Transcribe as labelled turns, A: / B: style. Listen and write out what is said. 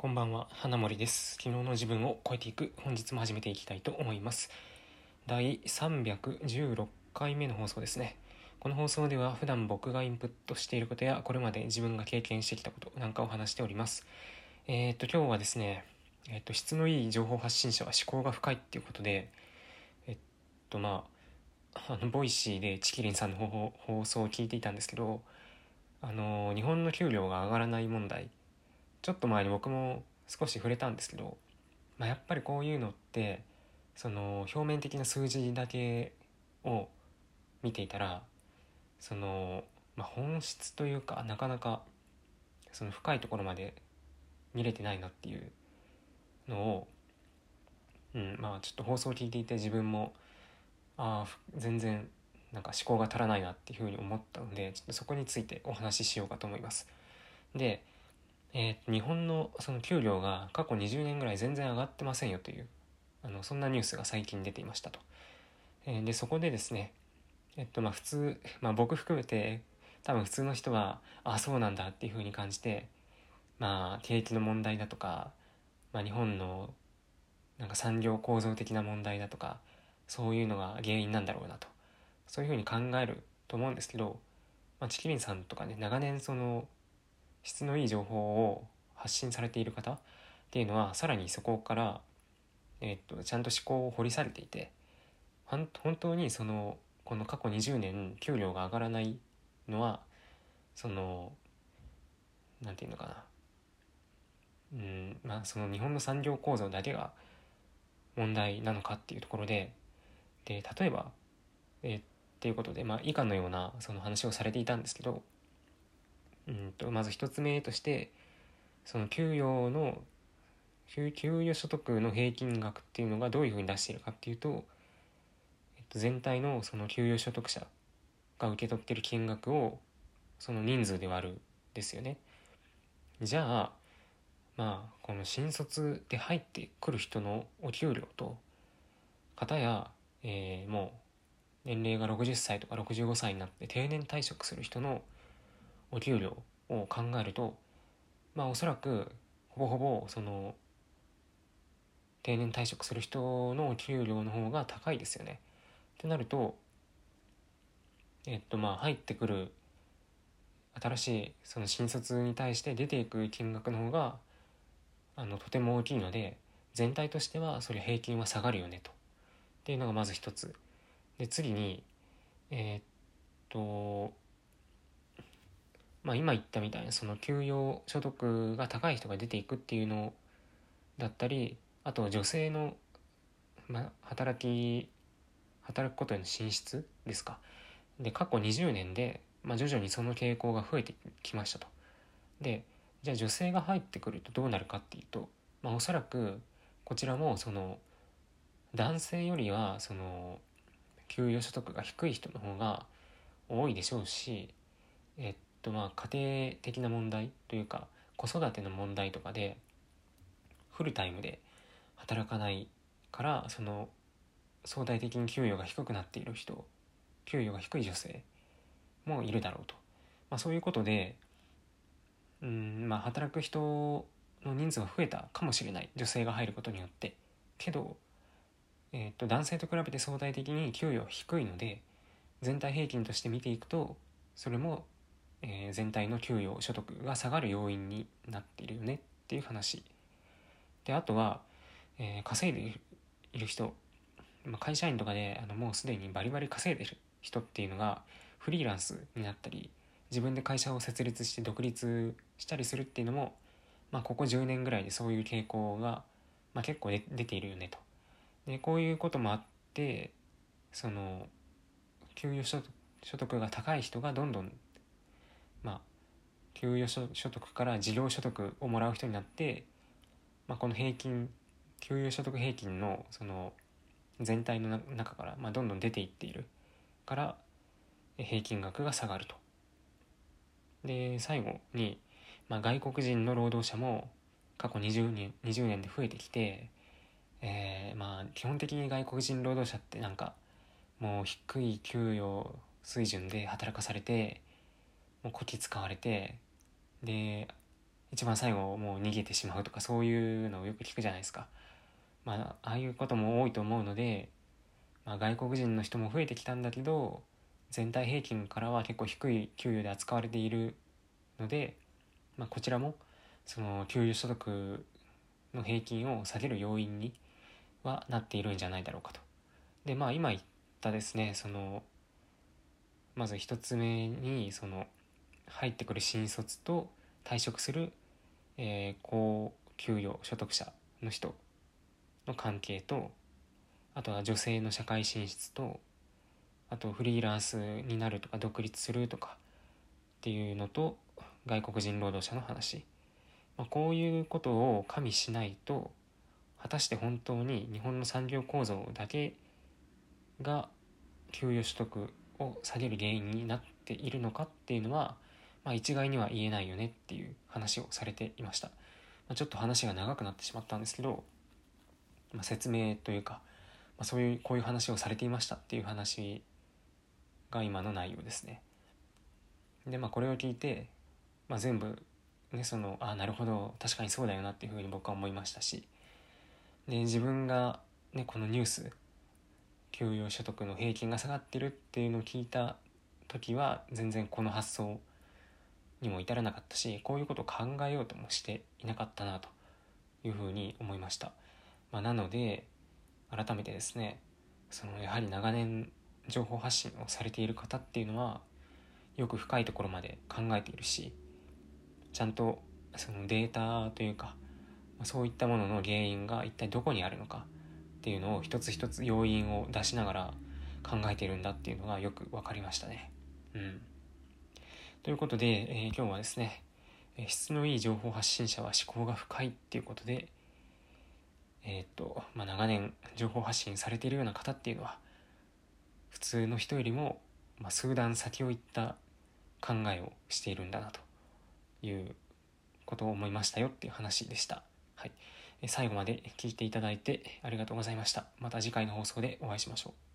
A: こんばんは、花森です。昨日の自分を超えていく、本日も始めていきたいと思います。第316回目の放送ですね。この放送では普段僕がインプットしていることや、これまで自分が経験してきたことなんかを話しております。えー、っと、今日はですね、えー、っと、質のいい情報発信者は思考が深いっていうことで、えっと、まあ、あの、 Voicyでちきりんさんの放放送を聞いていたんですけど、あの、日本の給料が上がらない問題、ちょっと前に僕も少し触れたんですけど、まあ、やっぱりこういうのってその表面的な数字だけを見ていたらその、まあ、本質というかなかなかその深いところまで見れてないなっていうのを、うん、まあちょっと放送を聞いていて自分もああ全然なんか思考が足らないなっていうふうに思ったのでちょっとそこについてお話ししようかと思います。でえー、日本のその給料が過去20年ぐらい全然上がってませんよというあのそんなニュースが最近出ていましたと。えー、でそこでですねえっとまあ普通、まあ、僕含めて多分普通の人はああそうなんだっていうふうに感じてまあ景気の問題だとか、まあ、日本のなんか産業構造的な問題だとかそういうのが原因なんだろうなとそういうふうに考えると思うんですけど、まあ、チキリンさんとかね長年その質のいい情報を発信されている方っていうのはさらにそこから、え、っとちゃんと思考を掘りされていて本当にそのこの過去20年給料が上がらないのはそのなんていうのかな。うんまあその日本の産業構造だけが問題なのかっていうところでで例えば、え、っていうことで、まあ、以下のようなその話をされていたんですけどうんとまず一つ目としてその給与の給与所得の平均額っていうのがどういうふうに出しているかっていうと、えっと、全体のその給与所得者が受け取ってる金額をその人数で割るですよね。じゃあまあこの新卒で入ってくる人のお給料と方や、えー、もう年齢が60歳とか65歳になって定年退職する人のお給料を考えるとまあおそらくほぼほぼその定年退職する人のお給料の方が高いですよね。ってなるとえっとまあ入ってくる新しいその新卒に対して出ていく金額の方があのとても大きいので全体としてはそれ平均は下がるよねとっていうのがまず一つ。で次にえー、っとまあ、今言ったみたいなその給与所得が高い人が出ていくっていうのだったりあと女性の、まあ、働き働くことへの進出ですか。で過去20年で、まあ、徐々にその傾向が増えてきましたと。でじゃあ女性が入ってくるとどうなるかっていうと、まあ、おそらくこちらもその男性よりはその給与所得が低い人の方が多いでしょうしえっとまあ家庭的な問題というか子育ての問題とかでフルタイムで働かないからその相対的に給与が低くなっている人給与が低い女性もいるだろうと、まあ、そういうことでうんまあ働く人の人数が増えたかもしれない。女性が入ることによって。けど、えー、と男性と比べて相対的に給与は低いので全体平均として見ていくとそれもえー、全体の給与所得が下がる要因になっているよねっていう話であとは、えー、稼いでいる人、まあ、会社員とかであのもうすでにバリバリ稼いでる人っていうのがフリーランスになったり自分で会社を設立して独立したりするっていうのも、まあ、ここ10年ぐらいでそういう傾向が、まあ、結構出ているよねと。でこういうこともあってその給与所得が高い人がどんどんまあ、給与所得から事業所得をもらう人になって、まあ、この平均給与所得平均のその全体の中から、まあ、どんどん出ていっているから平均額が下がると。で最後に、まあ、外国人の労働者も過去20年 ,20 年で増えてきて、えー、まあ基本的に外国人労働者ってなんかもう低い給与水準で働かされてもうこき使われてで一番最後もう逃げてしまうとかそういうのをよく聞くじゃないですか。まあ、ああいうことも多いと思うので、まあ、外国人の人も増えてきたんだけど全体平均からは結構低い給与で扱われているので、まあ、こちらもその給与所得の平均を下げる要因にはなっているんじゃないだろうかと。でまあ今言ったですねそのまず一つ目にその入ってくる新卒と退職する、えー、高給与所得者の人の関係とあとは女性の社会進出とあとフリーランスになるとか独立するとかっていうのと外国人労働者の話、まあ、こういうことを加味しないと果たして本当に日本の産業構造だけが給与所得を下げる原因になっているのかっていうのは、まあ、一概には言えないよねっていう話をされていました、まあ、ちょっと話が長くなってしまったんですけど、まあ、説明というか、まあ、そういうこういう話をされていましたっていう話が今の内容ですね。でまあこれを聞いて、まあ、全部ねそのああなるほど確かにそうだよなっていうふうに僕は思いましたしで自分が、ね、このニュース給与所得の平均が下がってるっていうのを聞いた時は全然この発想にも至らなかったしこういうことを考えようともしていなかったなというふうに思いました、まあ、なので改めてですねそのやはり長年情報発信をされている方っていうのはよく深いところまで考えているしちゃんとそのデータというかそういったものの原因が一体どこにあるのかっていうのを一つ一つ要因を出しながら考えているんだっていうのがよく分かりましたね。うん、ということで、えー、今日はですね質のいい情報発信者は思考が深いっていうことで、えー、っとまあ、長年情報発信されているような方っていうのは普通の人よりも、まあ、数段先を行った考えをしているんだなということを思いましたよっていう話でした。はい、最後まで聞いていただいてありがとうございました。また次回の放送でお会いしましょう。